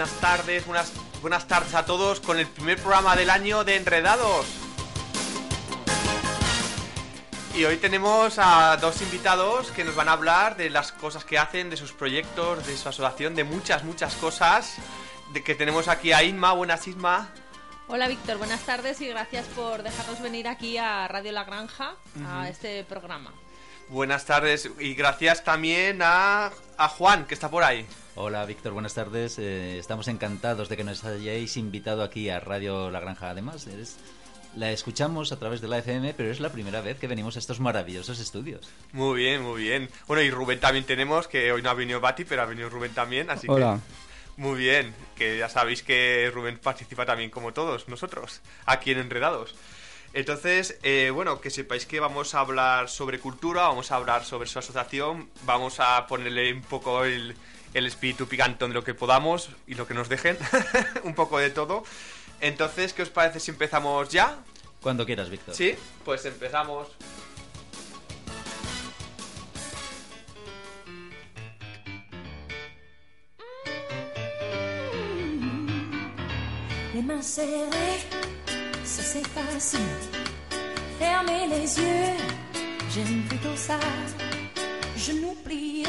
buenas tardes, buenas, buenas tardes a todos con el primer programa del año de Enredados. Y hoy tenemos a dos invitados que nos van a hablar de las cosas que hacen, de sus proyectos, de su asociación, de muchas, muchas cosas. De que tenemos aquí a Inma, buenas Inma. Hola Víctor, buenas tardes y gracias por dejarnos venir aquí a Radio La Granja a este programa. Buenas tardes y gracias también a, a Juan, que está por ahí. Hola Víctor, buenas tardes. Eh, estamos encantados de que nos hayáis invitado aquí a Radio La Granja. Además, eres- la escuchamos a través de la FM, pero es la primera vez que venimos a estos maravillosos estudios. Muy bien, muy bien. Bueno, y Rubén también tenemos, que hoy no ha venido Bati, pero ha venido Rubén también, así Hola. que... Muy bien, que ya sabéis que Rubén participa también como todos nosotros, aquí en Enredados. Entonces, eh, bueno, que sepáis que vamos a hablar sobre cultura, vamos a hablar sobre su asociación, vamos a ponerle un poco el, el espíritu picantón de lo que podamos y lo que nos dejen, un poco de todo. Entonces, ¿qué os parece si empezamos ya? Cuando quieras, Víctor. Sí, pues empezamos. Ça c'est facile. Fermer les yeux, j'aime plutôt ça. Genoux pliés,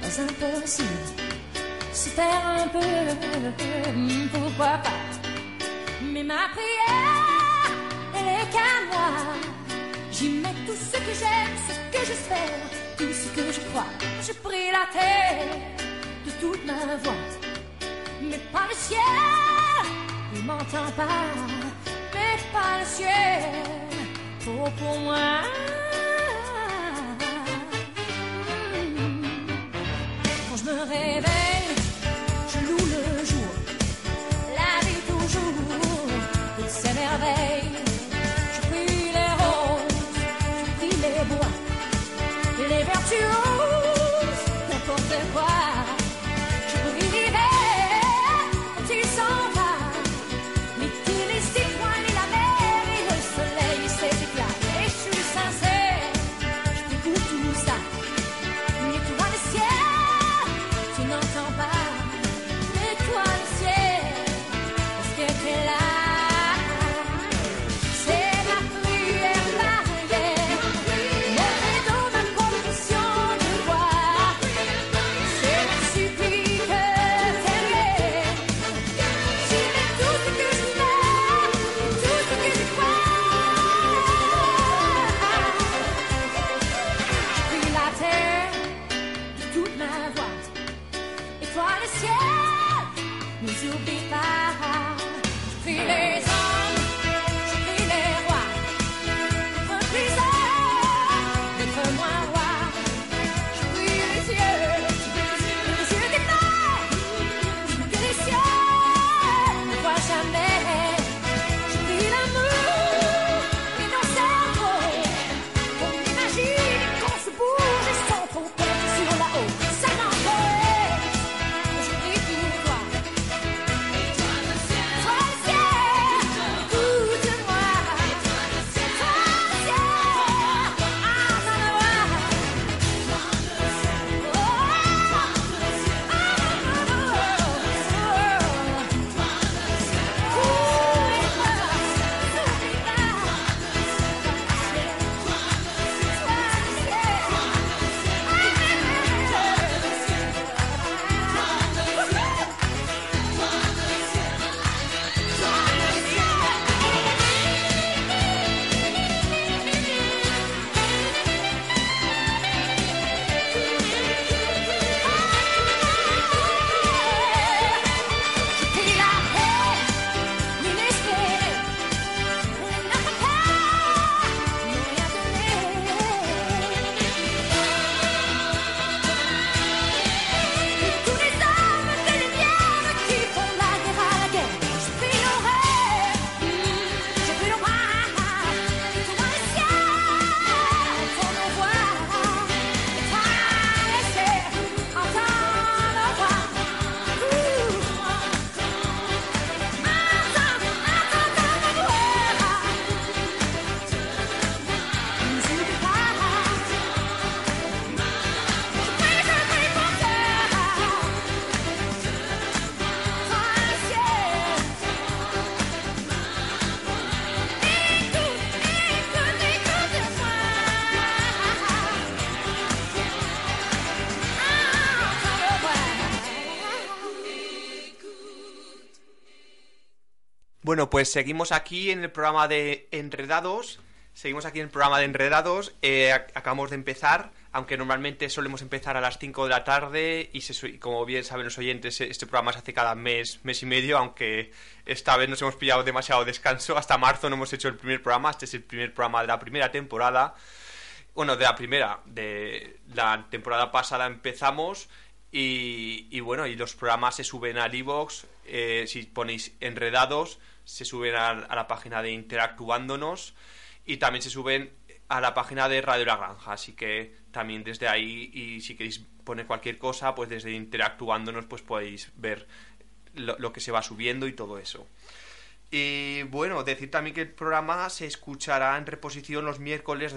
pas impossible. Se taire un peu, pourquoi pas. Mais ma prière, elle est qu'à moi. J'y mets tout ce que j'aime, ce que j'espère, tout ce que je crois. Je prie la terre de toute ma voix mais pas le ciel, il m'entend pas, parecer pouco mais. Quand je me réveille. Bueno, pues seguimos aquí en el programa de Enredados. Seguimos aquí en el programa de Enredados. Eh, ac- acabamos de empezar, aunque normalmente solemos empezar a las 5 de la tarde y se como bien saben los oyentes, eh, este programa se hace cada mes, mes y medio, aunque esta vez nos hemos pillado demasiado descanso. Hasta marzo no hemos hecho el primer programa. Este es el primer programa de la primera temporada. Bueno, de la primera, de la temporada pasada empezamos y, y bueno, y los programas se suben al iVoox, eh, si ponéis enredados, se suben a, la página de Interactuándonos y también se suben a la página de Radio La Granja, así que también desde ahí y si queréis poner cualquier cosa, pues desde Interactuándonos pues podéis ver lo, que se va subiendo y todo eso. Y bueno, decir también que el programa se escuchará en reposición los miércoles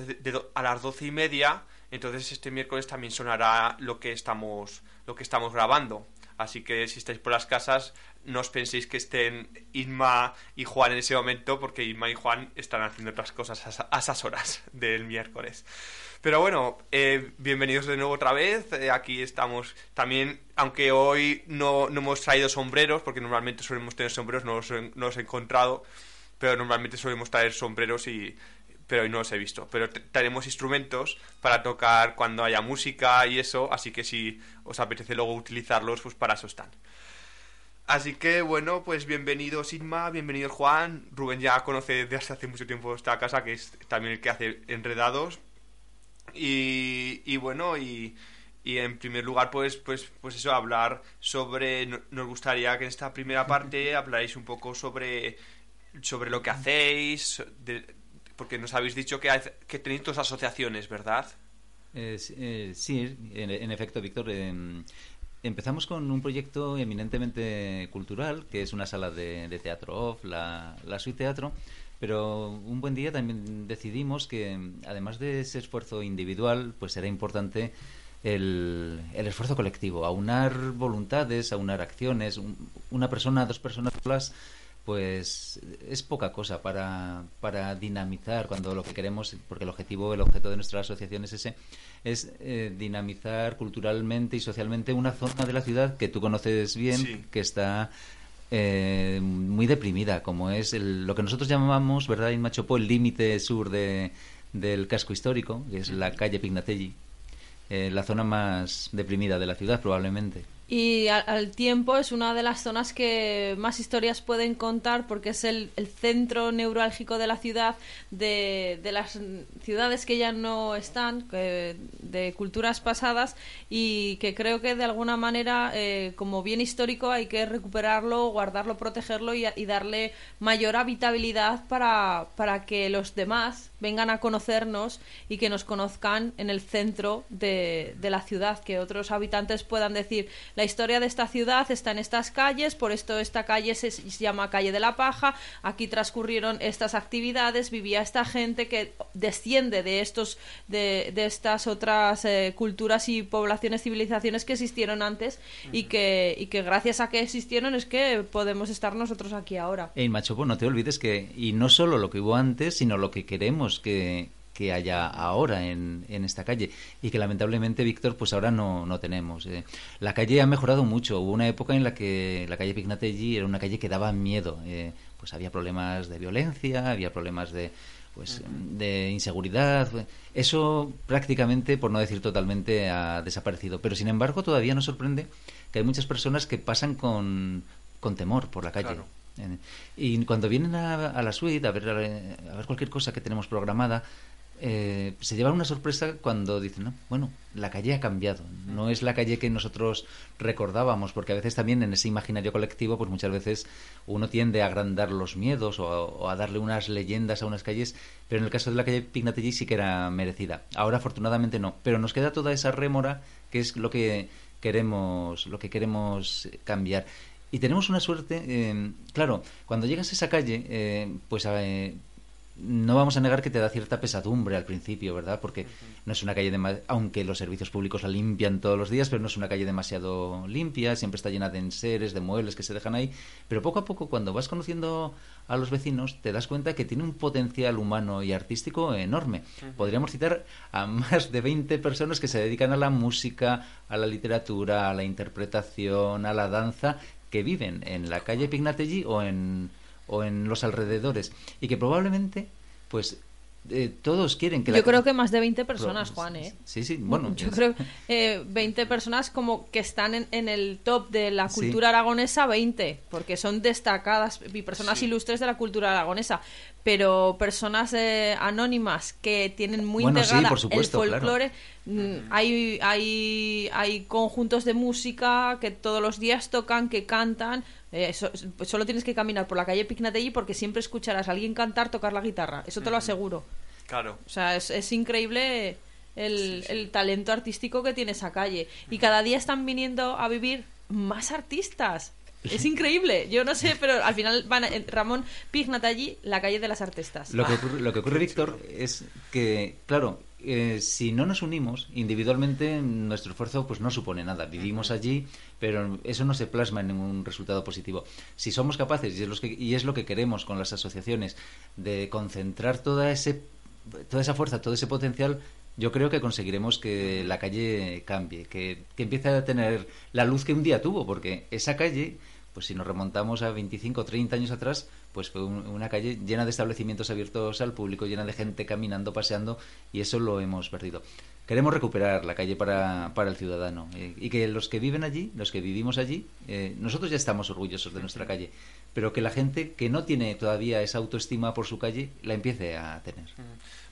a las doce y media. Entonces este miércoles también sonará lo que estamos, lo que estamos grabando. Así que si estáis por las casas, no os penséis que estén Inma y Juan en ese momento, porque Inma y Juan están haciendo otras cosas a, esa- a esas horas del miércoles. Pero bueno, eh, bienvenidos de nuevo otra vez. Eh, aquí estamos también, aunque hoy no, no hemos traído sombreros, porque normalmente solemos tener sombreros, no los, no los he encontrado, pero normalmente solemos traer sombreros y pero hoy no los he visto. Pero t- traeremos instrumentos para tocar cuando haya música y eso, así que si os apetece luego utilizarlos, pues para eso están. Así que bueno, pues bienvenidos Inma, bienvenido Juan. Rubén ya conoce desde hace mucho tiempo esta casa, que es también el que hace enredados. Y, y bueno, y, y en primer lugar, pues, pues, pues eso, hablar sobre. no- Nos gustaría que en esta primera parte hablaréis un poco sobre, sobre lo que hacéis, de- porque nos habéis dicho que, hace- que tenéis dos asociaciones, ¿verdad? Eh, sí, en, efecto, Víctor. em, empezamos con un proyecto eminentemente cultural, que es una sala de, de teatro off, la, la Suite Teatro. Pero un buen día también decidimos que, em, además de ese esfuerzo individual, pues era importante el, el esfuerzo colectivo, aunar voluntades, aunar acciones. Un- una persona, dos personas solas, pues es poca cosa para, para dinamizar cuando lo que queremos, porque el objetivo, el objeto de nuestra asociación es ese, es eh, dinamizar culturalmente y socialmente una zona de la ciudad que tú conoces bien, Sí. que está eh, muy deprimida, como es el- lo que nosotros llamamos, ¿verdad, Inma Chopo, el límite sur de, del casco histórico, que es la calle Pignatelli, eh, la zona más deprimida de la ciudad probablemente. Y al, al tiempo es una de las zonas que más historias pueden contar porque es el, el centro neurálgico de la ciudad, de, de las ciudades que ya no están, que- de culturas pasadas y que creo que de alguna manera eh, como bien histórico hay que recuperarlo, guardarlo, protegerlo y, y darle mayor habitabilidad para, para que los demás vengan a conocernos y que nos conozcan en el centro de, de la ciudad, que otros habitantes puedan decir la historia de esta ciudad está en estas calles, por esto esta calle se, llama calle de la paja, aquí transcurrieron estas actividades, vivía esta gente que desciende de estos de, de estas otras eh, culturas y poblaciones, civilizaciones que existieron antes y que, y que gracias a que existieron es que podemos estar nosotros aquí ahora. En Machopo, no te olvides que, y no solo lo que hubo antes, sino lo que queremos que, que haya ahora en, en esta calle y que lamentablemente, Víctor, pues ahora no, no tenemos. eh. La calle ha mejorado mucho. Hubo una época en la que la calle Pignatelli era una calle que daba miedo. eh. Pues había problemas de violencia, había problemas de pues de inseguridad. Eso prácticamente, por no decir totalmente, ha desaparecido. Pero sin embargo, todavía nos sorprende que hay muchas personas que pasan con, con temor por la calle. Claro. Eh, Y cuando vienen a, a la suite a ver, eh, a ver cualquier cosa que tenemos programada, eh, se llevan una sorpresa cuando dicen, no, bueno, la calle ha cambiado, no es la calle que nosotros recordábamos, porque a veces también en ese imaginario colectivo, pues muchas veces uno tiende a agrandar los miedos o a, darle unas leyendas a unas calles, pero en el caso de la calle Pignatelli sí que era merecida. Ahora afortunadamente no, pero nos queda toda esa rémora que es lo que queremos, lo que queremos cambiar. Y tenemos una suerte, eh, claro, cuando llegas a esa calle, eh, pues eh, no vamos a negar que te da cierta pesadumbre al principio, ¿verdad? Porque no es una calle, dema- aunque los servicios públicos la limpian todos los días, pero no es una calle demasiado limpia, siempre está llena de enseres, de muebles que se dejan ahí. Pero poco a poco, cuando vas conociendo a los vecinos, te das cuenta que tiene un potencial humano y artístico enorme. Podríamos citar a más de 20 personas que se dedican a la música, a la literatura, a la interpretación, a la danza, que viven en la calle Pignatelli o en o en los alrededores y que probablemente pues eh, todos quieren que Yo la- creo que más de 20 Pro- personas, Juan, ¿eh? Sí, sí, bueno. Yo es- creo eh, 20 personas como que están en, en el top de la Sí. cultura aragonesa, 20, porque son destacadas y personas Sí. ilustres de la cultura aragonesa. Pero personas eh, anónimas que tienen muy Bueno, sí, integrada por supuesto, el folclore. mm, Hay, hay, hay conjuntos de música que todos los días tocan, que cantan. eh, so- solo tienes que caminar por la calle Pignatelli porque siempre escucharás a alguien cantar, tocar la guitarra. Eso te lo aseguro. Claro. O sea, es, es increíble el, el talento artístico que tiene esa calle. Y cada día están viniendo a vivir más artistas. Es increíble. Yo no sé, pero al final van a- Ramón Pignat allí, la calle de las artistas. Lo que ocurre, lo que ocurre Víctor, es que, claro, eh, si no nos unimos individualmente, nuestro esfuerzo pues no supone nada. Vivimos allí, pero eso no se plasma en ningún resultado positivo. Si somos capaces, y es, los que, y es lo que queremos con las asociaciones, de concentrar toda, ese, toda esa fuerza, todo ese potencial, yo creo que conseguiremos que la calle cambie, que, que empiece a tener la luz que un día tuvo, porque esa calle pues si nos remontamos a 25 o 30 años atrás, pues fue un- una calle llena de establecimientos abiertos al público, llena de gente caminando, paseando, y eso lo hemos perdido. Queremos recuperar la calle para, para el ciudadano eh, y que los que viven allí, los que vivimos allí, eh, nosotros ya estamos orgullosos de nuestra calle, pero que la gente que no tiene todavía esa autoestima por su calle la empiece a tener.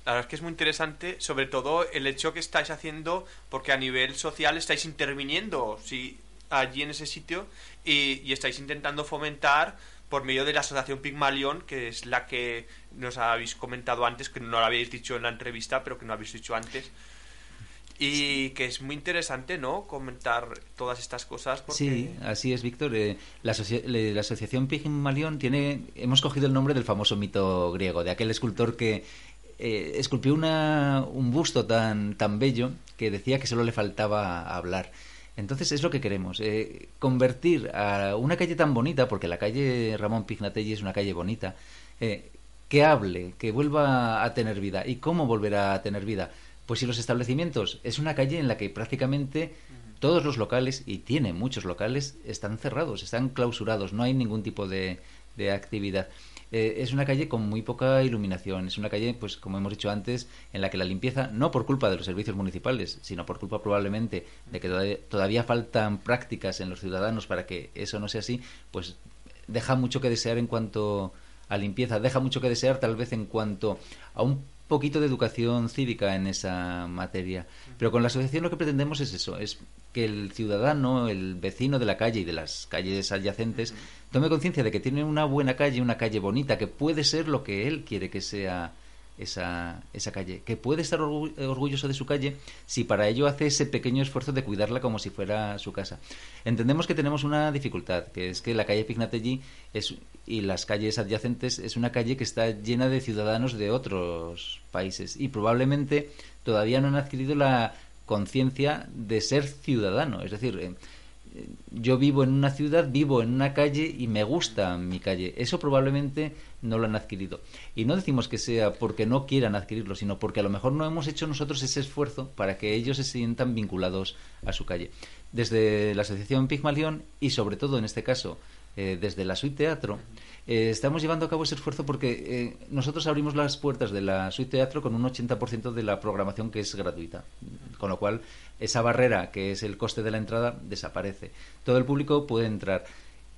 La verdad es que es muy interesante, sobre todo el hecho que estáis haciendo, porque a nivel social estáis interviniendo sí, allí en ese sitio y, y estáis intentando fomentar por medio de la asociación Pigmalión, que es la que nos habéis comentado antes, que no lo habéis dicho en la entrevista, pero que no habéis dicho antes. Y que es muy interesante, ¿no? Comentar todas estas cosas. Porque... Sí, así es, Víctor. Eh, la asociación Pigmalión tiene, hemos cogido el nombre del famoso mito griego, de aquel escultor que eh, esculpió una, un busto tan, tan bello que decía que solo le faltaba hablar. Entonces es lo que queremos, eh, convertir a una calle tan bonita, porque la calle Ramón Pignatelli es una calle bonita, eh, que hable, que vuelva a tener vida. ¿Y cómo volverá a tener vida? Pues si los establecimientos es una calle en la que prácticamente todos los locales, y tiene muchos locales, están cerrados, están clausurados, no hay ningún tipo de, de actividad. Eh, es una calle con muy poca iluminación, es una calle, pues como hemos dicho antes, en la que la limpieza, no por culpa de los servicios municipales, sino por culpa probablemente de que todavía, todavía faltan prácticas en los ciudadanos para que eso no sea así, pues deja mucho que desear en cuanto a limpieza, deja mucho que desear tal vez en cuanto a un poquito de educación cívica en esa materia. Pero con la asociación lo que pretendemos es eso, es que el ciudadano, el vecino de la calle y de las calles adyacentes tome conciencia de que tiene una buena calle, una calle bonita, que puede ser lo que él quiere que sea esa, esa calle, que puede estar orgu- orgulloso de su calle si para ello hace ese pequeño esfuerzo de cuidarla como si fuera su casa. Entendemos que tenemos una dificultad, que es que la calle Pignatelli es, y las calles adyacentes es una calle que está llena de ciudadanos de otros países y probablemente todavía no han adquirido la conciencia de ser ciudadano, es decir, eh, yo vivo en una ciudad, vivo en una calle y me gusta mi calle. Eso probablemente no lo han adquirido. Y no decimos que sea porque no quieran adquirirlo, sino porque a lo mejor no hemos hecho nosotros ese esfuerzo para que ellos se sientan vinculados a su calle. Desde la Asociación Pigmalión y sobre todo en este caso eh, desde la Suite Teatro, eh, estamos llevando a cabo ese esfuerzo porque eh, nosotros abrimos las puertas de la Suite Teatro con un 80% de la programación que es gratuita. Con lo cual, esa barrera que es el coste de la entrada desaparece. Todo el público puede entrar.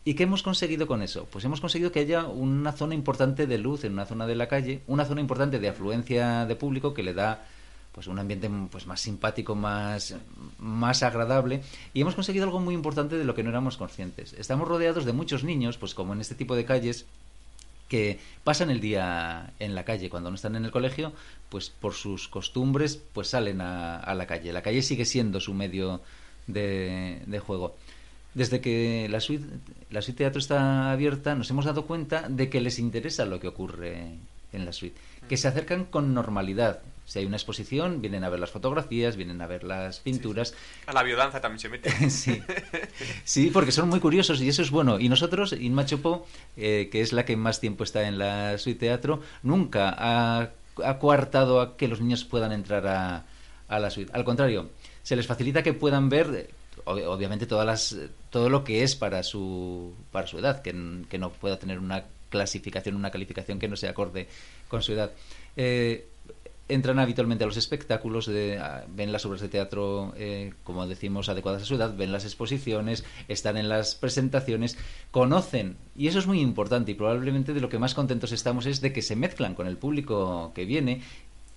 ¿Y qué hemos conseguido con eso? Pues hemos conseguido que haya una zona importante de luz en una zona de la calle, una zona importante de afluencia de público que le da pues un ambiente pues más simpático, más, más agradable y hemos conseguido algo muy importante de lo que no éramos conscientes. Estamos rodeados de muchos niños, pues como en este tipo de calles que pasan el día en la calle cuando no están en el colegio, pues por sus costumbres pues salen a, la calle. La calle sigue siendo su medio de, de juego. Desde que la suite, la suite teatro está abierta, nos hemos dado cuenta de que les interesa lo que ocurre en la suite, que se acercan con normalidad. Si hay una exposición, vienen a ver las fotografías, vienen a ver las pinturas. A la biodanza también se mete. sí. sí, porque son muy curiosos y eso es bueno. Y nosotros, Inma Chopo, eh, que es la que más tiempo está en la suite teatro, nunca ha, ha coartado a que los niños puedan entrar a, a la suite. Al contrario, se les facilita que puedan ver eh, ob- obviamente todas las todo lo que es para su para su edad que, que no pueda tener una clasificación, una calificación que no se acorde con su edad. Eh, entran habitualmente a los espectáculos, de, ven las obras de teatro, eh, como decimos, adecuadas a su edad, ven las exposiciones, están en las presentaciones, conocen, y eso es muy importante, y probablemente de lo que más contentos estamos es de que se mezclan con el público que viene.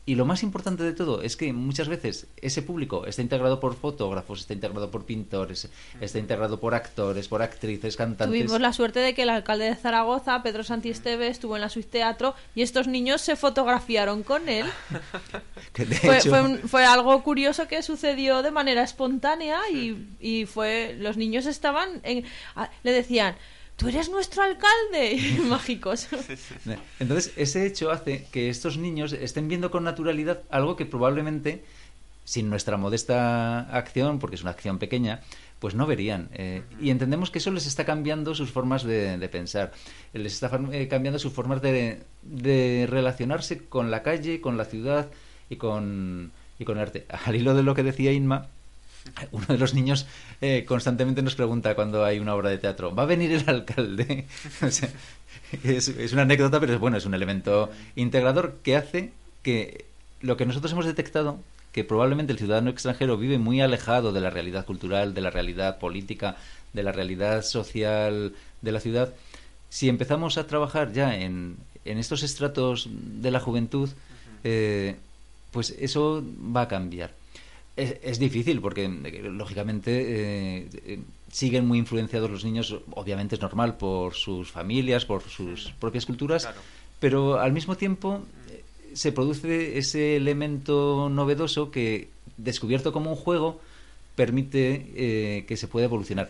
Y lo más importante de todo es que muchas veces ese público está integrado por fotógrafos, está integrado por pintores, está integrado por actores, por actrices, cantantes. Tuvimos la suerte de que el alcalde de Zaragoza, Pedro Santiesteve, estuvo en la Suite Teatro y estos niños se fotografiaron con él. que Fue, hecho- fue, un- fue algo curioso que sucedió de manera espontánea y, y fue los niños estaban en, a- le decían tú eres nuestro alcalde mágicos Entonces, ese hecho hace que estos niños estén viendo con naturalidad algo que probablemente, sin nuestra modesta acción, porque es una acción pequeña, pues no verían. Eh, y entendemos que eso les está cambiando sus formas de, de pensar, les está eh, cambiando sus formas de, de relacionarse con la calle, con la ciudad y con, y con el arte. Al hilo de lo que decía Inma, uno de los niños eh, constantemente nos pregunta cuando hay una obra de teatro, ¿va a venir el alcalde? O sea, es, es una anécdota, pero es bueno, es un elemento integrador que hace que lo que nosotros hemos detectado, que probablemente el ciudadano extranjero vive muy alejado de la realidad cultural, de la realidad política, de la realidad social de la ciudad, si empezamos a trabajar ya en, en estos estratos de la juventud, eh, pues eso va a cambiar. Es, es difícil porque, lógicamente, eh, eh, siguen muy influenciados los niños, obviamente es normal, por sus familias, por sus propias culturas, Claro. pero al mismo tiempo eh, se produce ese elemento novedoso que, descubierto como un juego, permite eh, que se pueda evolucionar.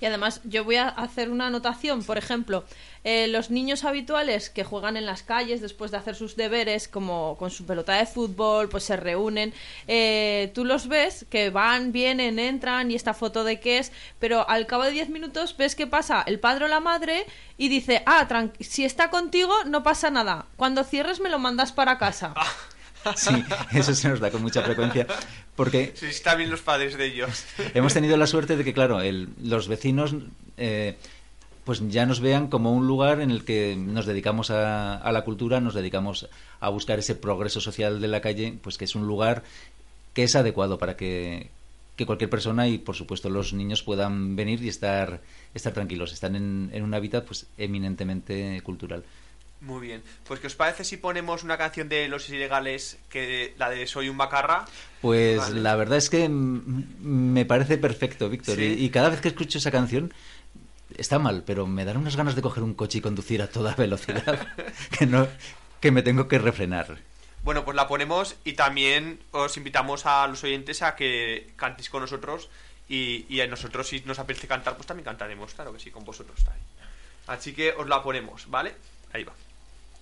Y además, yo voy a hacer una anotación. Por ejemplo, eh, los niños habituales que juegan en las calles después de hacer sus deberes, como con su pelota de fútbol, pues se reúnen. eh, tú los ves que van, vienen, entran y esta foto de qué es, pero al cabo de 10 minutos ves que pasa el padre o la madre y dice: Ah, si está contigo, no pasa nada. Cuando cierres, me lo mandas para casa. Sí, eso se nos da con mucha frecuencia, porque Sí, están bien los padres de ellos. hemos tenido la suerte de que, claro, el- los vecinos eh, pues ya nos vean como un lugar en el que nos dedicamos a, a la cultura, nos dedicamos a buscar ese progreso social de la calle, pues que es un lugar que es adecuado para que, que cualquier persona y, por supuesto, los niños puedan venir y estar, estar tranquilos. Están en, en un hábitat pues eminentemente cultural. Muy bien. Pues, ¿qué os parece si ponemos una canción de Los Ilegales, que la de Soy un Macarra? Pues Vale. la verdad es que me parece perfecto, Víctor. Sí. Y, y cada vez que escucho esa canción, está mal, pero me dan unas ganas de coger un coche y conducir a toda velocidad que, no, que me tengo que refrenar. Bueno, pues la ponemos y también os invitamos a los oyentes a que cantéis con nosotros y, y a nosotros si nos apetece cantar, pues también cantaremos, claro que sí, con vosotros también. Así que os la ponemos, ¿vale? Ahí va.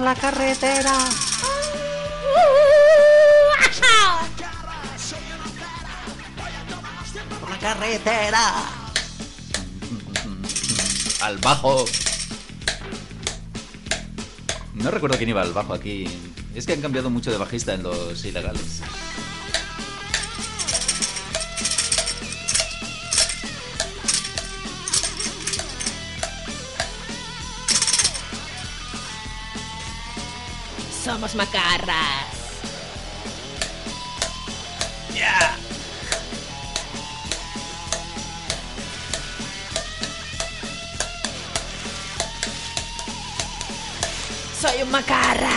por la carretera. Por la carretera. Al bajo. No recuerdo quién iba al bajo aquí. Es que han cambiado mucho de bajista en los ilegales. Somos macarras. Soy un macarra.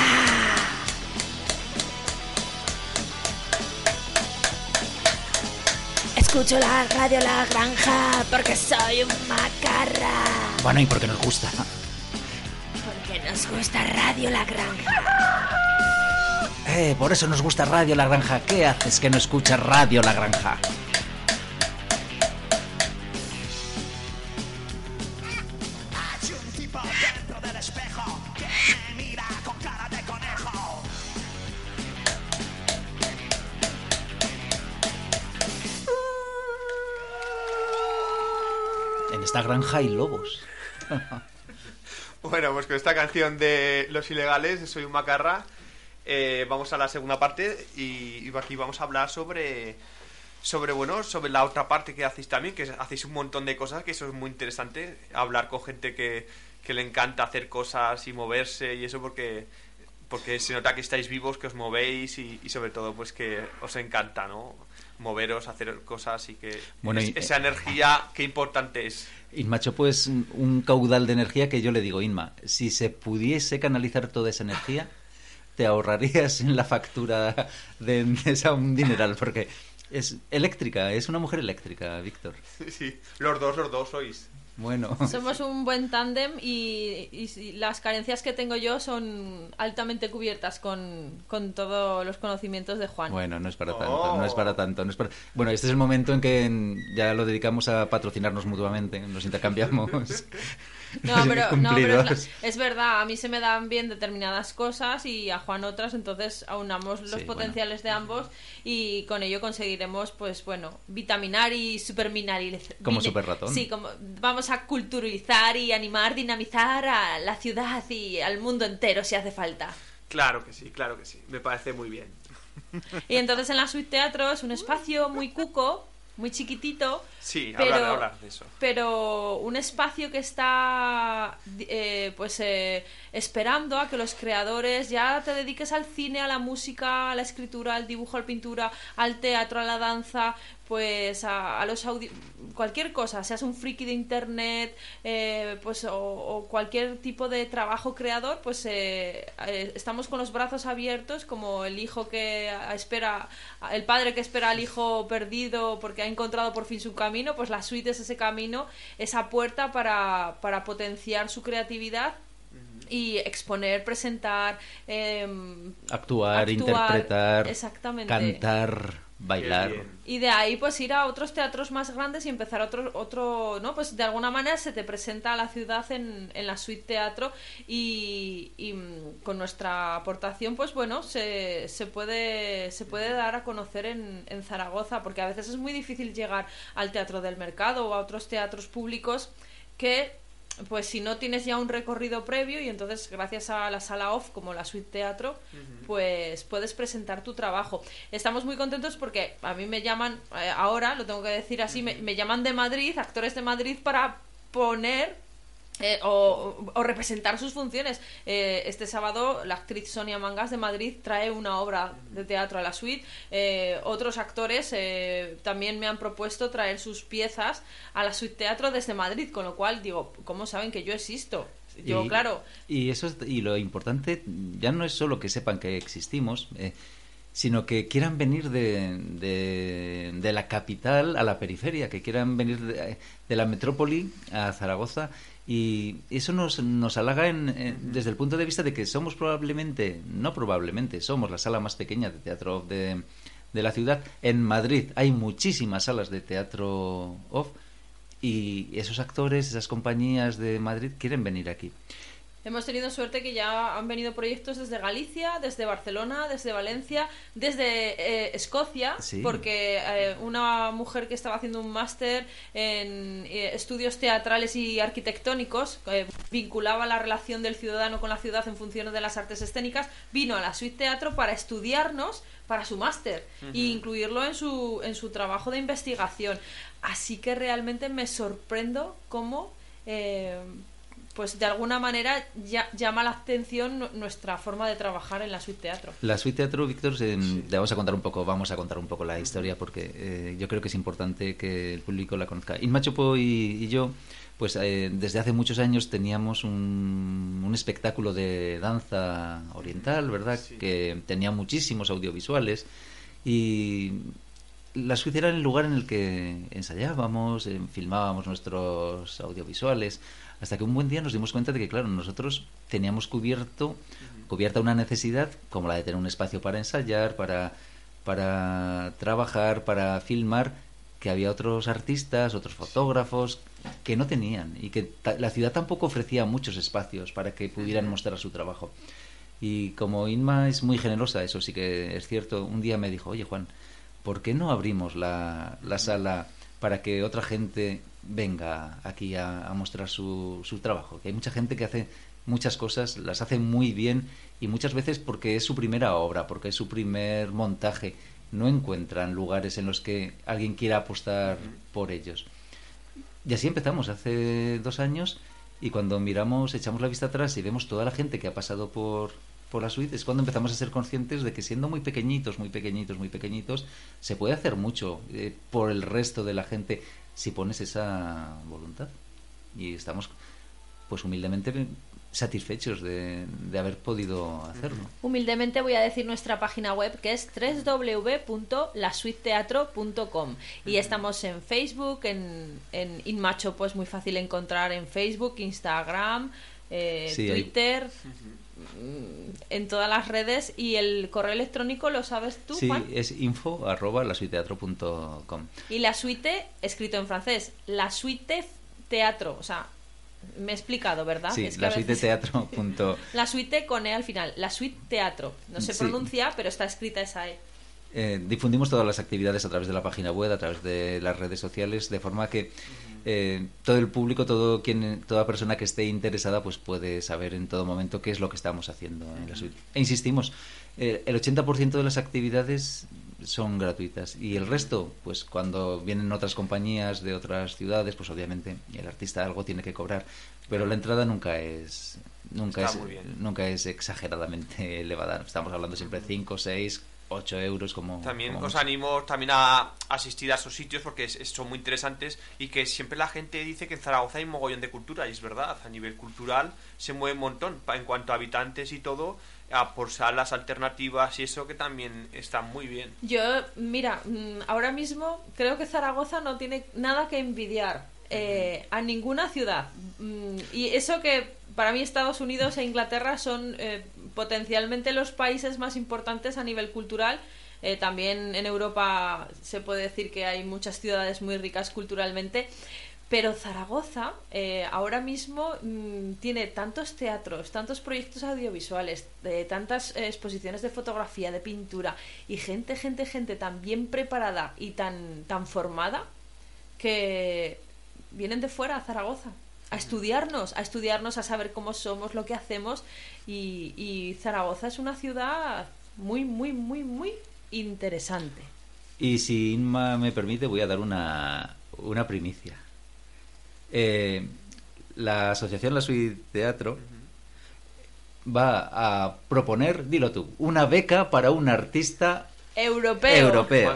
Escucho la radio La Granja porque soy un macarra. Bueno, ¿y por qué nos gusta? Porque nos gusta Radio La Granja. Eh, por eso nos gusta Radio La Granja. ¿Qué haces que no escuchas Radio La Granja? En esta granja hay lobos. Bueno, pues con esta canción de Los Ilegales, Soy un Macarra, eh, vamos a la segunda parte y, y aquí vamos a hablar sobre, sobre, bueno, sobre la otra parte que hacéis también, que hacéis un montón de cosas, que eso es muy interesante, hablar con gente que, que le encanta hacer cosas y moverse y eso porque, porque se nota que estáis vivos, que os movéis y, y sobre todo pues que os encanta, ¿no? Moveros, hacer cosas y que Bueno, es- y- esa energía, qué importante es. Inmacho, pues un caudal de energía que yo le digo, Inma, si se pudiese canalizar toda esa energía, te ahorrarías en la factura de, de esa un dineral, porque es eléctrica, es una mujer eléctrica, Víctor. Sí, los dos, los dos sois. Bueno, Somos un buen tándem y, las carencias que tengo yo son altamente cubiertas con, con todos los conocimientos de Juan. bueno, no es para Oh. tanto, no es para tanto. No es para... Bueno, este es el momento en que ya lo dedicamos a patrocinarnos mutuamente, nos intercambiamos. No, pero, no, pero es, cumplidos. la- es verdad, a mí se me dan bien determinadas cosas y a Juan otras, entonces aunamos los Sí, potenciales de ambos y con ello conseguiremos, pues bueno, vitaminar y superminar. Y Como superratón. Sí, como vamos a culturizar y animar, dinamizar a la ciudad y al mundo entero si hace falta. Claro que sí, claro que sí. Me parece muy bien. Y entonces en la Suite Teatro es un espacio muy cuco, muy chiquitito. Sí, pero, hablar, hablar de eso. Pero un espacio que está eh, pues eh, esperando a que los creadores ya te dediques al cine, a la música, a la escritura, al dibujo, a la pintura, al teatro, a la danza, pues a, a los audi cualquier cosa, seas un friki de internet, eh, pues o, o cualquier tipo de trabajo creador, pues eh, eh, estamos con los brazos abiertos como el hijo que espera, el padre que espera al hijo perdido porque ha encontrado por fin su camino, pues la suite es ese camino, esa puerta para, para potenciar su creatividad y exponer, presentar, em, Actuar, interpretar, exactamente. cantar, bailar. Y de ahí pues ir a otros teatros más grandes y empezar otro, otro ¿no? Pues de alguna manera se te presenta a la ciudad en, en la suite teatro y, y, mm, con nuestra aportación pues bueno, se, se, puede, se puede dar a conocer en, en Zaragoza porque a veces es muy difícil llegar al teatro del mercado o a otros teatros públicos que pues si no tienes ya un recorrido previo y entonces gracias a la sala off como la suite teatro pues puedes presentar tu trabajo. Estamos muy contentos porque a mí me llaman eh, ahora lo tengo que decir así me, me llaman de Madrid actores de Madrid para poner eh, o, o representar sus funciones. Eh, este sábado la actriz Sonia Mangas de Madrid trae una obra de teatro a la suite. Eh, otros actores eh, también me han propuesto traer sus piezas a la suite teatro desde Madrid, con lo cual digo, ¿cómo saben que yo existo? Yo, y, claro, Y eso es- y lo importante ya no es solo que sepan que existimos, eh, sino que quieran venir de, de, de la capital a la periferia, que quieran venir de, de la metrópoli a Zaragoza. Y eso nos, nos halaga en- en- desde el punto de vista de que somos probablemente, no probablemente, somos la sala más pequeña de teatro de, de la ciudad. En Madrid hay muchísimas salas de teatro off y esos actores, esas compañías de Madrid quieren venir aquí. Hemos tenido suerte que ya han venido proyectos desde Galicia, desde Barcelona, desde Valencia, desde eh, Escocia, Sí. porque eh, una mujer que estaba haciendo un máster en eh, estudios teatrales y arquitectónicos vinculaba la relación del ciudadano con la ciudad en función de las artes escénicas, vino a la Suite Teatro para estudiarnos para su máster e incluirlo en su, en su trabajo de investigación. Así que realmente me sorprendo cómo... eh, pues de alguna manera ya, llama la atención nu- nuestra forma de trabajar en la suite teatro. La suite teatro, Víctor, te vamos a contar un poco, vamos a contar un poco la historia porque eh, yo creo que es importante que el público la conozca. Inma Chopo y, y yo, pues eh, desde hace muchos años teníamos un, un espectáculo de danza oriental, ¿verdad? Sí. Que tenía muchísimos audiovisuales y la suite era el lugar en el que ensayábamos, eh, filmábamos nuestros audiovisuales, hasta que un buen día nos dimos cuenta de que, claro, nosotros teníamos cubierto, cubierta una necesidad como la de tener un espacio para ensayar, para, para trabajar, para filmar, que había otros artistas, otros fotógrafos que no tenían y que la ciudad tampoco ofrecía muchos espacios para que pudieran mostrar su trabajo. Y como Inma es muy generosa, eso sí que es cierto, un día me dijo, oye Juan, ¿por qué no abrimos la, la sala para que otra gente venga aquí a, a mostrar su, su trabajo? Que hay mucha gente que hace muchas cosas, las hace muy bien y muchas veces porque es su primera obra, porque es su primer montaje, no encuentran lugares en los que alguien quiera apostar por ellos. Y así empezamos hace dos años y cuando miramos, echamos la vista atrás y vemos toda la gente que ha pasado por, por la suite, es cuando empezamos a ser conscientes de que siendo muy pequeñitos, muy pequeñitos, muy pequeñitos, se puede hacer mucho eh, por el resto de la gente si pones esa voluntad. Y estamos, pues humildemente satisfechos de, de haber podido hacerlo. Humildemente voy a decir nuestra página web que es www.lasuiteteatro.com y estamos en Facebook, en, en Inmacho pues muy fácil encontrar en Facebook, Instagram, eh, Sí, Twitter, en todas las redes y el correo electrónico lo sabes tú, Sí, Juan. es info arroba lasuiteteatro.com. Y la suite, escrito en francés, la suite teatro, o sea, me he explicado, ¿verdad? Sí, Es que a veces- lasuiteteatro. La suite con E al final, la suite teatro. No se Sí. pronuncia, pero está escrita esa E. Eh, difundimos todas las actividades a través de la página web, a través de las redes sociales, de forma que eh, todo el público, todo quien, toda persona que esté interesada, pues puede saber en todo momento qué es lo que estamos haciendo en la suite. E insistimos, eh, el 80% de las actividades son gratuitas y el resto, pues cuando vienen otras compañías de otras ciudades, pues obviamente el artista algo tiene que cobrar, pero la entrada nunca es nunca Está es nunca es exageradamente elevada. Estamos hablando siempre de 5, 6, 8 euros como... También como os mucho. animo también a asistir a esos sitios porque es- es- son muy interesantes y que siempre la gente dice que en Zaragoza hay un mogollón de cultura y es verdad, a nivel cultural se mueve un montón en cuanto a habitantes y todo, a por salas alternativas y eso que también está muy bien. Yo, mira, mm, ahora mismo creo que Zaragoza no tiene nada que envidiar eh, a ninguna ciudad. Mm, y eso que para mí Estados Unidos e Inglaterra son eh, potencialmente los países más importantes a nivel cultural. Eh, también en Europa se puede decir que hay muchas ciudades muy ricas culturalmente. Pero Zaragoza eh, ahora mismo mm, tiene tantos teatros, tantos proyectos audiovisuales, tantas eh, exposiciones de fotografía, de pintura y gente, gente, gente tan bien preparada y tan, tan formada que vienen de fuera a Zaragoza a estudiarnos, a estudiarnos, a saber cómo somos, lo que hacemos y, y Zaragoza es una ciudad muy, muy, muy, muy interesante. Y si Inma me permite, voy a dar una, una primicia. Eh, la Asociación La Suite Teatro va a proponer, dilo tú, una beca para un artista Europeo. europeo.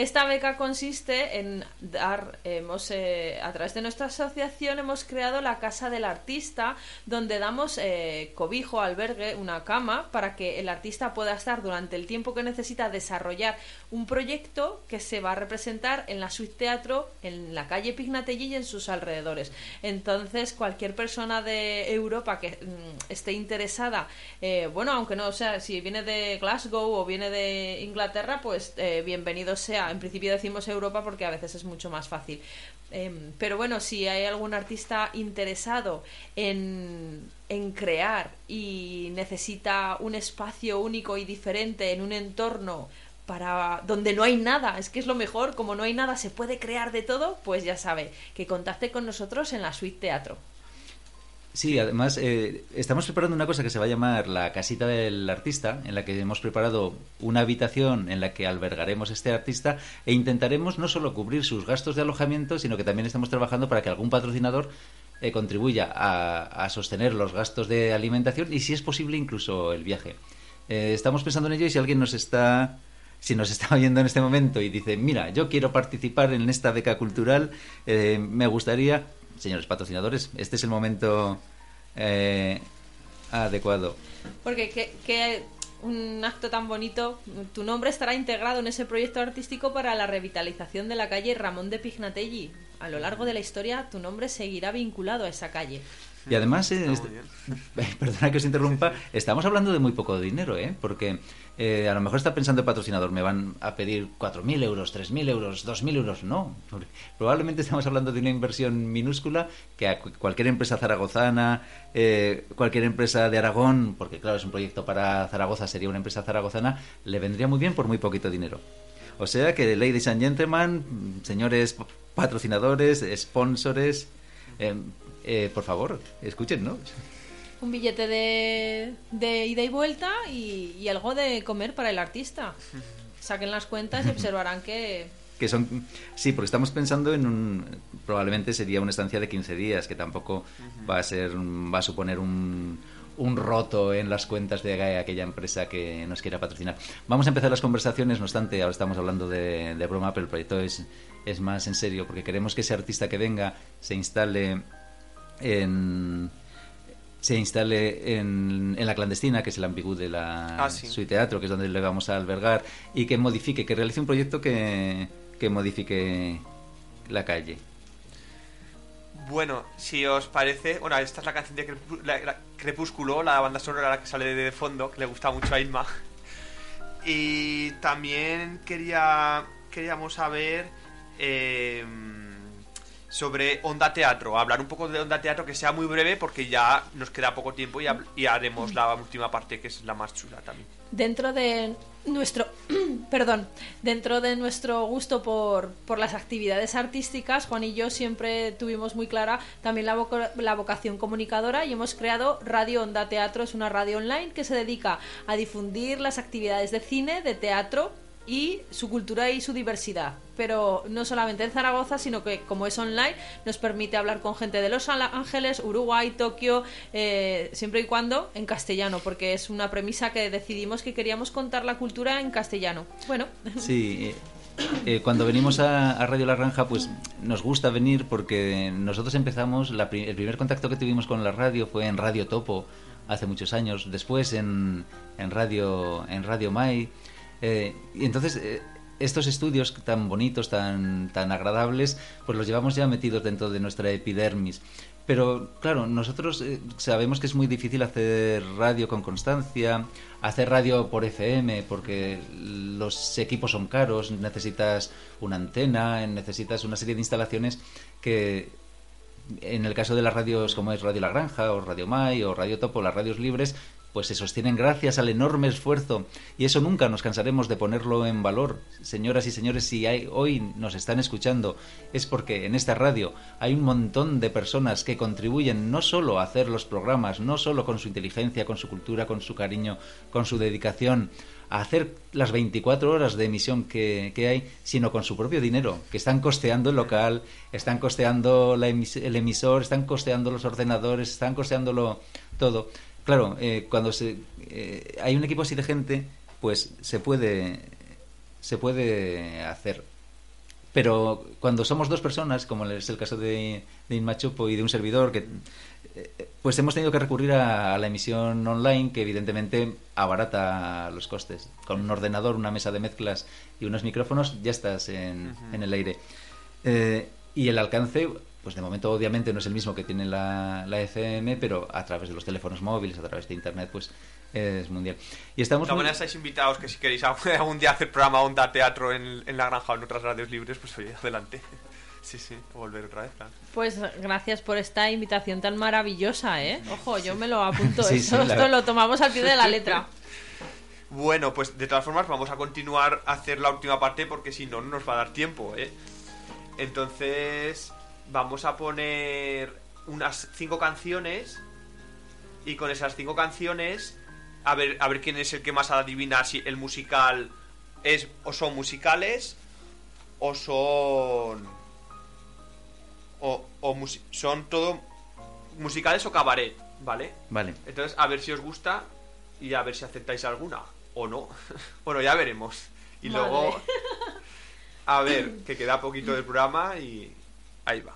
Esta beca consiste en dar, hemos, eh, a través de nuestra asociación hemos creado la Casa del Artista, donde damos eh, cobijo, albergue, una cama, para que el artista pueda estar durante el tiempo que necesita desarrollar un proyecto que se va a representar en la Suite Teatro, en la calle Pignatelli y en sus alrededores. Entonces, cualquier persona de Europa que mm, esté interesada, eh, bueno, aunque no sea, si viene de Glasgow o viene de Inglaterra, pues bienvenido sea. En principio decimos Europa porque a veces es mucho más fácil. Em, pero bueno, si hay algún artista interesado en, en crear y necesita un espacio único y diferente en un entorno para donde no hay nada, es que es lo mejor, como no hay nada, se puede crear de todo, pues ya sabe, que contacte con nosotros en la suite teatro. Sí, además eh, estamos preparando una cosa que se va a llamar la casita del artista, en la que hemos preparado una habitación en la que albergaremos a este artista e intentaremos no solo cubrir sus gastos de alojamiento, sino que también estamos trabajando para que algún patrocinador eh, contribuya a, a sostener los gastos de alimentación y, si es posible, incluso el viaje. Eh, estamos pensando en ello y si alguien nos está si nos está oyendo en este momento y dice, mira, yo quiero participar en esta beca cultural, eh, me gustaría, señores patrocinadores, este es el momento eh, adecuado. Porque que, que un acto tan bonito, tu nombre estará integrado en ese proyecto artístico para la revitalización de la calle Ramón de Pignatelli. A lo largo de la historia, tu nombre seguirá vinculado a esa calle. Y además, eh, Está muy est- perdona que os interrumpa, estamos hablando de muy poco dinero, ¿eh? Porque eh, a lo mejor está pensando el patrocinador, me van a pedir 4.000 euros, 3.000 euros, 2.000 euros. No, probablemente estamos hablando de una inversión minúscula que a cu- cualquier empresa zaragozana, eh, cualquier empresa de Aragón, porque claro, es un proyecto para Zaragoza, sería una empresa zaragozana, le vendría muy bien por muy poquito dinero. O sea que, ladies and gentlemen, señores patrocinadores, sponsores, eh, eh, por favor, escuchen, ¿no? Un billete de, de ida y vuelta y, y algo de comer para el artista. Saquen las cuentas y observarán que Que son, sí, porque estamos pensando en un, probablemente sería una estancia de 15 días, que tampoco va a ser, va a suponer un, un roto en las cuentas de aquella empresa que nos quiera patrocinar. Vamos a empezar las conversaciones, no obstante, ahora estamos hablando de, de broma, pero el proyecto es, es más en serio, porque queremos que ese artista que venga se instale en se instale en, en la clandestina, que es el ambigú de la Ah, sí. suite teatro, que es donde le vamos a albergar, y que modifique, que realice un proyecto que, que modifique la calle. Bueno, si os parece, bueno, esta es la canción de Crepu- la- la- Crepúsculo, la banda sonora que sale de fondo, que le gusta mucho a Ilma. Y también quería queríamos saber eh, sobre Onda Teatro, hablar un poco de Onda Teatro que sea muy breve porque ya nos queda poco tiempo y, haremos la última parte que es la más chula también. dentro de nuestro perdón dentro de nuestro gusto por, por las actividades artísticas Juan y yo siempre tuvimos muy clara también la, voco- la vocación comunicadora y hemos creado Radio Onda Teatro es una radio online que se dedica a difundir las actividades de cine de teatro y su cultura y su diversidad. Pero no solamente en Zaragoza, sino que como es online, nos permite hablar con gente de Los Ángeles, Uruguay, Tokio, eh, siempre y cuando en castellano, porque es una premisa que decidimos que queríamos contar la cultura en castellano. Bueno, Sí, eh, eh, cuando venimos a, Radio La Granja, pues nos gusta venir porque nosotros empezamos, la el primer contacto que tuvimos con la radio fue en Radio Topo hace muchos años, después en, en Radio en Radio Mai, eh, y entonces eh, estos estudios tan bonitos, tan tan agradables, pues los llevamos ya metidos dentro de nuestra epidermis. Pero claro, nosotros eh, sabemos que es muy difícil hacer radio con constancia, hacer radio por FM, porque los equipos son caros, necesitas una antena, necesitas una serie de instalaciones que en el caso de las radios como es Radio La Granja o Radio Mai o Radio Topo, las radios libres, pues se sostienen gracias al enorme esfuerzo y eso nunca nos cansaremos de ponerlo en valor. Señoras y señores, si hay, hoy nos están escuchando es porque en esta radio hay un montón de personas que contribuyen no solo a hacer los programas, no solo con su inteligencia, con su cultura, con su cariño, con su dedicación, a hacer las 24 horas de emisión que, hay, sino con su propio dinero, que están costeando el local, están costeando la el emisor, están costeando los ordenadores, están costeándolo todo. Claro, eh, cuando se, eh, hay un equipo así de gente, pues se puede, se puede hacer. Pero cuando somos dos personas, como es el caso de, de Inma Chopo y de un servidor, que eh, pues hemos tenido que recurrir a, a la emisión online, que evidentemente abarata los costes. Con un ordenador, una mesa de mezclas y unos micrófonos, ya estás en, en el aire. Eh, y el alcance, pues de momento obviamente no es el mismo que tiene la, la FM, pero a través de los teléfonos móviles, a través de internet, pues Es mundial. Y De estamos... muy- maneras, estáis invitados que si queréis algún día hacer programa onda teatro en, en la granja o en otras radios libres, pues oye, adelante. Sí, sí, volver otra vez. claro. Pues gracias por esta invitación tan maravillosa, ¿eh? Ojo, yo me lo apunto. Sí, eso, sí, Esto lo tomamos al pie de la letra. Bueno, pues de todas formas vamos a continuar a hacer la última parte porque si no, no nos va a dar tiempo, ¿eh? Entonces, vamos a poner unas cinco canciones y con esas cinco canciones a ver, a ver quién es el que más adivina si el musical es o son musicales o son o, o musi- son todo musicales o cabaret, ¿vale? Vale. Entonces, a ver si os gusta y a ver si aceptáis alguna o no. bueno, ya veremos. Y Madre. luego, a ver, que queda poquito del programa y ahí va.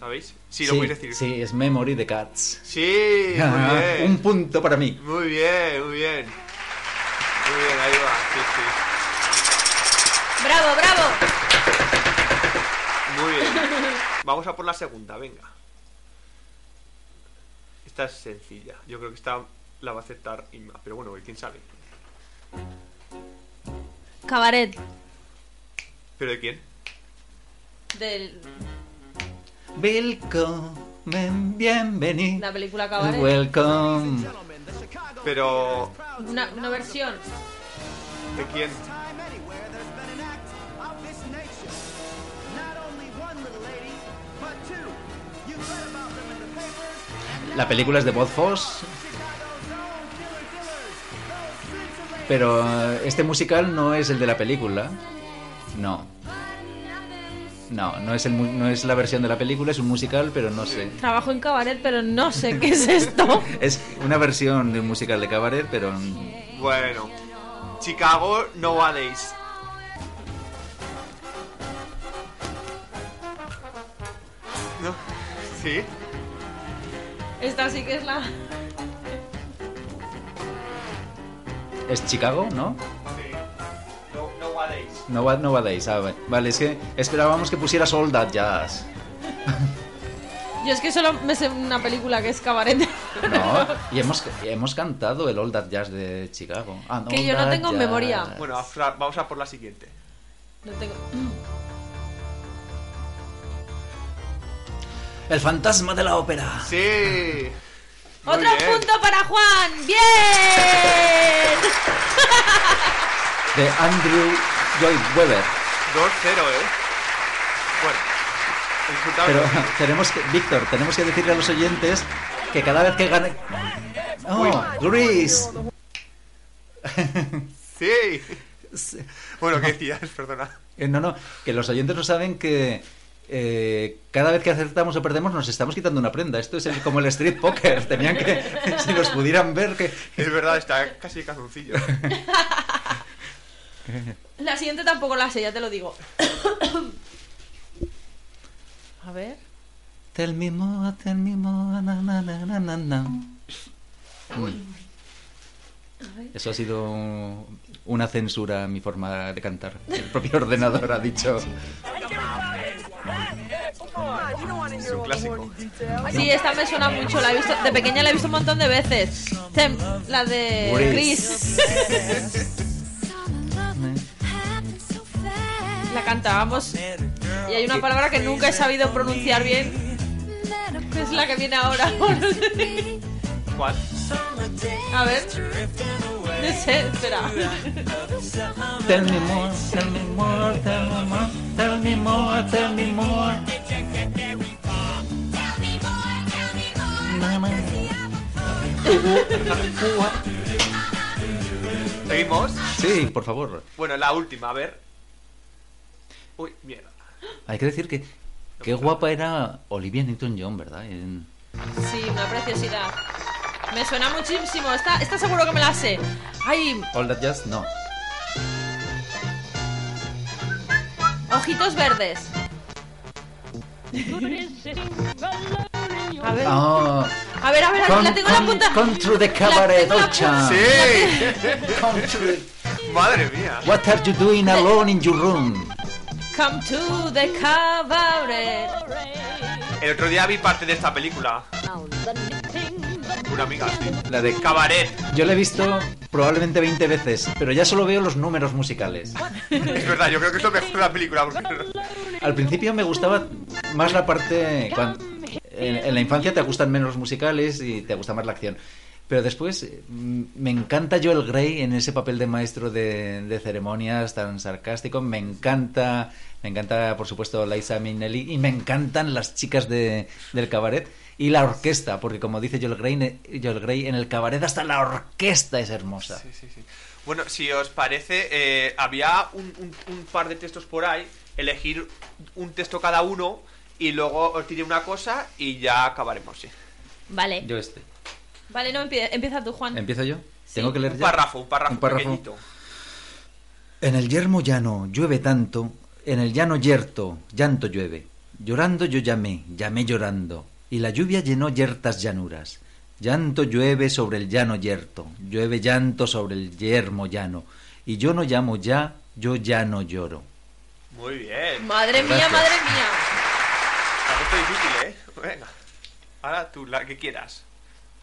¿Sabéis? Sí, lo sí, podéis decir. sí, es Memory de Cats. Sí, muy bien. Un punto para mí. Muy bien, muy bien. Muy bien, ahí va. Sí, sí. ¡Bravo, bravo! Muy bien. Vamos a por la segunda, venga. Esta es sencilla. Yo creo que esta la va a aceptar Inma. Pero bueno, quién sabe. Cabaret. ¿Pero de quién? De Welcome, bienvenido. la película Cabaret. Welcome. Pero. Una, una versión. ¿De quién? La película es de Bob Foss, pero este musical no es el de la película. No. No, no es, el, mu- no es la versión de la película, es un musical, pero no sé. Trabajo en cabaret, pero no sé qué es esto. Es una versión de un musical de cabaret, pero Bueno. Chicago Nowadays. ¿No? ¿Sí? Esta sí que es la. es Chicago, ¿no? No, Nowadays. No, Nowadays, ah, vale. Vale, es que esperábamos que pusieras All That Jazz. Yo es que solo me sé una película que es cabaret. No, y hemos, y hemos cantado el All That Jazz de Chicago. Ah, Que All yo no tengo Jazz. memoria. Bueno, vamos a por la siguiente. No tengo. El fantasma de la ópera. Sí. Muy ¡Otro bien. punto para Juan! ¡Bien! De Andrew Lloyd Webber. 2-0, ¿eh? Bueno. Pero tenemos que, Víctor, tenemos que decirle a los oyentes que cada vez que gane. ¡Oh! Sí. Bueno, ¿qué decías? Perdona. Eh, No, no, que los oyentes no saben que eh, cada vez que acertamos o perdemos nos estamos quitando una prenda. Esto es el- como el street poker. Tenían que, si nos pudieran ver, que... Es verdad, está casi calzoncillo. La siguiente tampoco la sé, ya te lo digo. A ver. Tell me more, tell me more, na, na, na, na, na, na. Eso ha sido una censura a mi forma de cantar. El propio ordenador ha dicho... Es un clásico. Sí, esta me suena mucho. La he visto, de pequeña la he visto un montón de veces. Tem- la de. Chris. La cantábamos. Y hay una palabra que nunca he sabido pronunciar bien. Que es la que viene ahora. ¿Cuál? A ver. No sé, espera. Tell me more, tell me more, tell me more, tell me more, tell me more. ¿Seguimos? Sí, por favor. Bueno, la última, a ver. Uy, mierda. Hay que decir que qué guapa era Olivia Newton-John, ¿verdad? En- Sí, una preciosidad. Me suena muchísimo. Esta seguro que me la sé. Ay, All That Jazz, no. ojitos verdes. A ver. Ah, A A ver, a ver, aquí Come, la tengo en la punta. come through the La cabaret, Ocha. ¡Sí! Come through the- ¡Madre mía! What are you doing alone in your room? Come to the cabaret. El otro día vi parte de esta película. Una amiga, sí. La de Cabaret. Yo la he visto probablemente 20 veces, pero ya solo veo los números musicales. Es verdad, yo creo que es lo mejor de la película. Porque... Al principio me gustaba más la parte... cuan- en, en la infancia te gustan menos los musicales y te gusta más la acción. Pero después mm, me encanta Joel Grey en ese papel de maestro de, de ceremonias tan sarcástico. Me encanta, me encanta por supuesto Liza Minnelli y me encantan las chicas de, del cabaret y la orquesta, porque como dice Joel Grey, Joel Grey, en el cabaret hasta la orquesta es hermosa. Sí, sí, sí. Bueno, si os parece, eh, había un, un- un par de textos por ahí. Elegir un texto cada uno y luego os diré una cosa y ya acabaremos, sí. Vale. Yo este. Vale, no, empie- empieza tú, Juan. ¿Empiezo yo? Sí. Tengo que leer Un ya? párrafo, un párrafo, Un párrafo. pequeñito. En el yermo llano llueve tanto, en el llano yerto llanto llueve. Llorando yo llamé, llamé llorando, y la lluvia llenó yertas llanuras. Llanto llueve sobre el llano yerto, llueve llanto sobre el yermo llano, y yo no llamo ya, yo ya no lloro. Muy bien. Madre mía, madre mía. Puesto difícil, ¿eh? Venga. Ahora tú, la que quieras.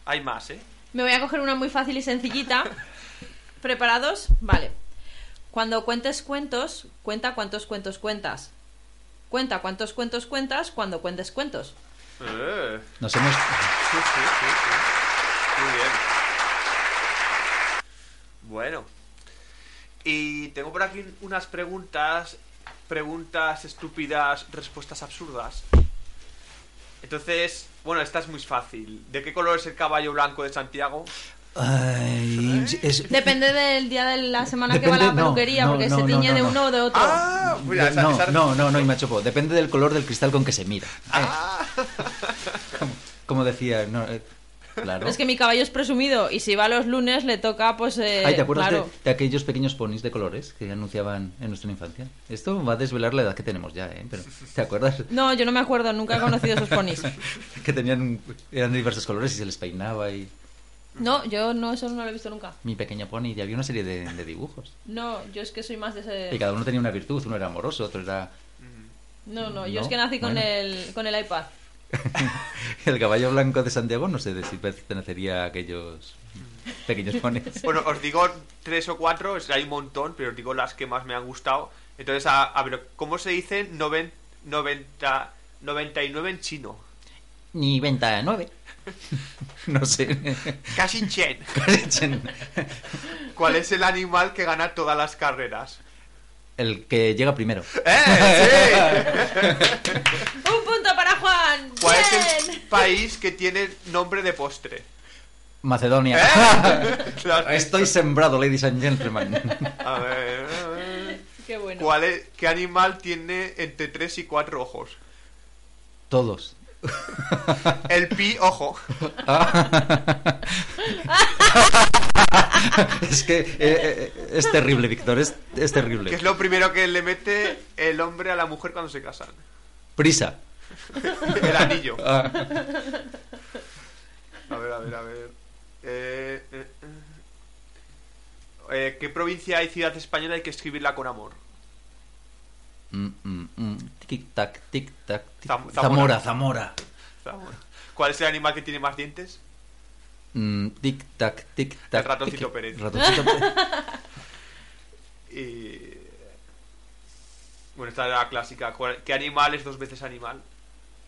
Hay más, ¿eh? Me voy a coger una muy fácil y sencillita. ¿Preparados? Vale. Cuando cuentes cuentos, cuenta cuántos cuentos cuentas. Cuenta cuántos cuentos cuentas cuando cuentes cuentos. Eh, Nos hemos... sí, sí, sí, sí. Muy bien. Bueno. Y tengo por aquí unas preguntas. Preguntas estúpidas, respuestas absurdas. Entonces, bueno, esta es muy fácil. ¿De qué color es el caballo blanco de Santiago? Ay, es- Depende del día de la semana que va a Depende- la no, peluquería, no, porque no, se no, tiñe no, de no. uno o de otro. Ah, mira, esa- no, esa- no, no, no, y me chopo. Depende del color del cristal con que se mira. Ah. Como, como decía, no, eh, claro. Es que mi caballo es presumido y si va los lunes le toca, pues. eh, Ay, ¿te acuerdas claro. de, de aquellos pequeños ponis de colores que anunciaban en nuestra infancia? Esto va a desvelar la edad que tenemos ya, ¿eh? Pero, ¿te acuerdas? No, yo no me acuerdo, nunca he conocido esos ponis. Que tenían, eran de diversos colores y se les peinaba y... No, yo no, eso no lo he visto nunca. Mi pequeño pony, y había una serie de, de dibujos. No, yo es que soy más de ese. Y cada uno tenía una virtud, uno era amoroso, otro era... No, no, yo No, es que nací con, bueno. el, con el iPad. El caballo blanco de Santiago, no sé de si pertenecería a aquellos pequeños ponis. Bueno, os digo tres o cuatro, hay un montón, pero os digo las que más me han gustado. Entonces, a, a ver, ¿cómo se dice noven, 90, 99 en chino? Ni 29. No sé. Casi chen. ¿Cuál es el animal que gana todas las carreras? El que llega primero. ¡Eh! ¡Sí! ¡Un punto para Juan! ¿Cuál es ¡Bien! el país que tiene nombre de postre? Macedonia. ¡Eh! Estoy sembrado, ladies and gentlemen. A ver, a ver. Qué bueno. ¿Cuál es, ¿Qué animal tiene entre 3 y 4 ojos? Todos. El pi ojo. es que eh, eh, es terrible, Víctor, es, es terrible. Que es lo primero que le mete el hombre a la mujer cuando se casan. Prisa. El anillo. Ah, A ver, a ver, a ver. Eh, eh, eh. Eh, ¿Qué provincia y ciudad española hay que escribirla con amor? mm, mm, mm. Tic tac, tic tac. tic- Zam- Zamora, Zamora. Zamora. ¿Cuál es el animal que tiene más dientes? Mm, tic tac, tic tac. El ratoncito tic- Pérez. Ratoncito Pérez. Y... Bueno, esta era la clásica. ¿Cuál- ¿Qué animal es dos veces animal?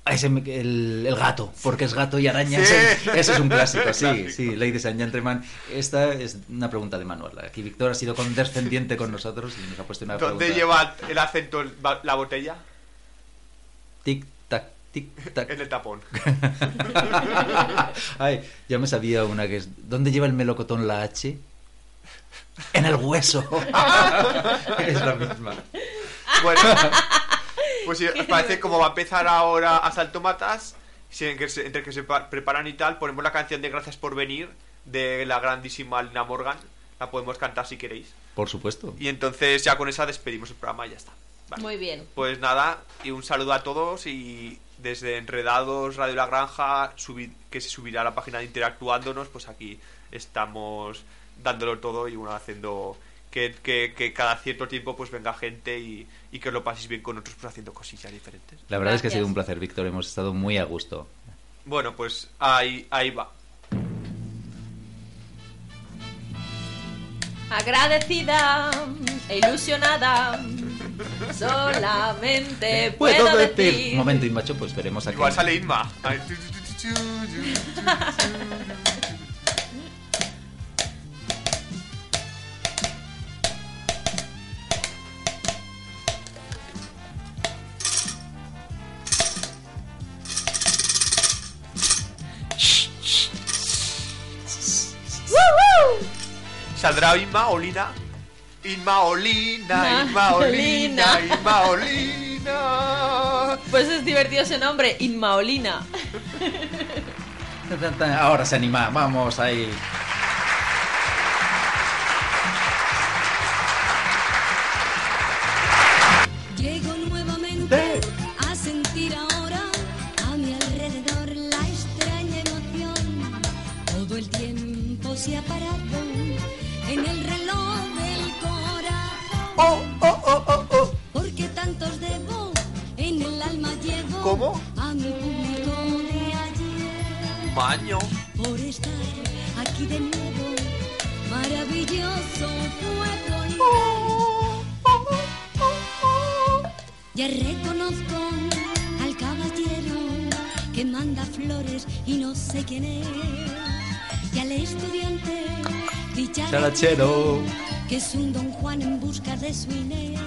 Ese el, el gato, porque es gato y araña. Sí. Ese, es un clásico, sí, Clásico. sí, Ladies and Gentlemen. Esta es una pregunta de manual. Aquí Víctor ha sido condescendiente con nosotros y nos ha puesto una ¿Dónde pregunta. lleva el acento el- la botella? Tic tac, tic tac. En el tapón. Ay, ya me sabía una que es. ¿Dónde lleva el melocotón la H? En el hueso. es la misma. Bueno, pues si os parece como va a empezar ahora Asalto Matas, si en que se- entre que se pa- preparan y tal, ponemos la canción de Gracias por venir de la grandísima Lina Morgan. La podemos cantar si queréis. Por supuesto. Y entonces ya con esa despedimos el programa y ya está. Vale. Muy bien. Pues nada, y un saludo a todos y desde Enredados, Radio La Granja, subi- que se subirá a la página de Interactuándonos, pues aquí estamos dándolo todo y bueno, haciendo que, que- que cada cierto tiempo pues venga gente y, y que os lo paséis bien con otros pues haciendo cosillas diferentes. La verdad es que ha sido Gracias. un placer, Víctor. Hemos estado muy a gusto. Bueno, pues ahí, ahí va. Agradecida e ilusionada, solamente Puedo puedo decir. decir. Un momento, Inmacho, pues veremos aquí. Igual sale Inma. Saldrá Inma Olina. Inma Olina, Inma Olina, Olina. Inma Olina. Pues es divertido ese nombre, Inmaolina. Ahora se anima. Vamos ahí. Y al estudiante dicharachero Charachero. que es un don Juan en busca de su Inés.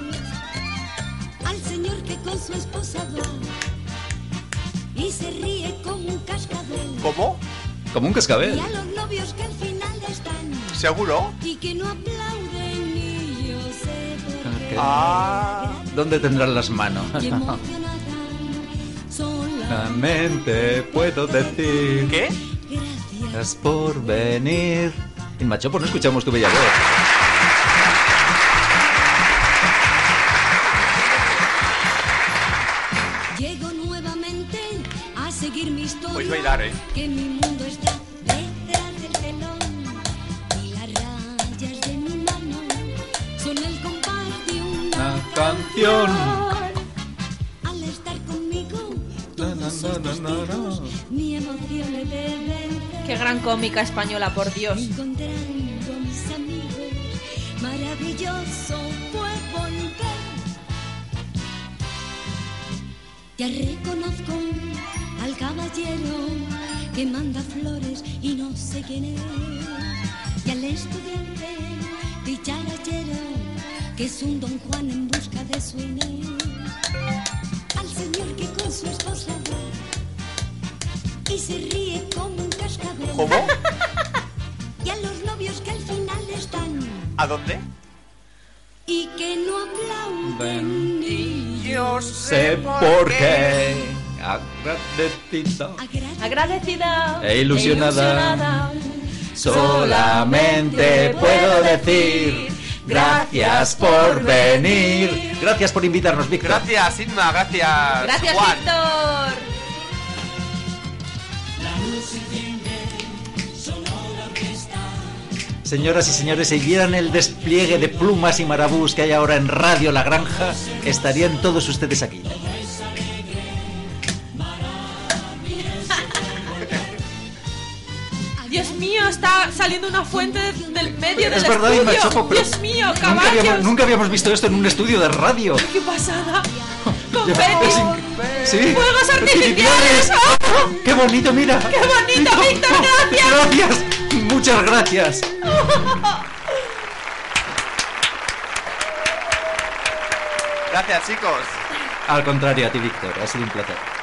Al señor que con su esposa va y se ríe como un cascabel. ¿Cómo? Como un cascabel. Y a los novios que al final están ¿Seguro? y que no aplauden ni yo sé por qué. Ah. ¿Dónde tendrán las manos? Solamente puedo decir. ¿Qué? Gracias por venir. Inmacho, pues no escuchamos tu bella voz. Cómica española, por Dios. encontrando mis amigos. Maravilloso fue volver. Ya reconozco al caballero que manda flores y no sé quién es. Y al estudiante dicharachero que es un don Juan en busca de su Inés. Al señor que con su esposa va y se ríe como un cascabel. ¿Cómo? Y a los novios que al final están ¿A dónde? y que no aplauden ni Yo Sé por qué. Agradecido. agradecer. Agradecida E ilusionada. Solamente puedo decir. Gracias por venir. Gracias por invitarnos, Víctor. Gracias, Inma, gracias. Gracias, Juan. Víctor. Señoras y señores, si vieran el despliegue de plumas y marabús que hay ahora en Radio La Granja, estarían todos ustedes aquí. Dios mío, está saliendo una fuente del medio del Es verdad, estudio. Pero Dios mío, nunca caballos. habíamos, nunca habíamos visto esto en un estudio de radio. ¡Qué pasada! Es ¡Confeti! inc- ¿Sí? ¡Fuegos artificiales! ¡Ah! ¡Qué bonito, mira! ¡Qué bonito, Víctor, gracias! ¡Gracias! Muchas gracias. Gracias, chicos. Al contrario, a ti, Víctor. Ha sido un placer.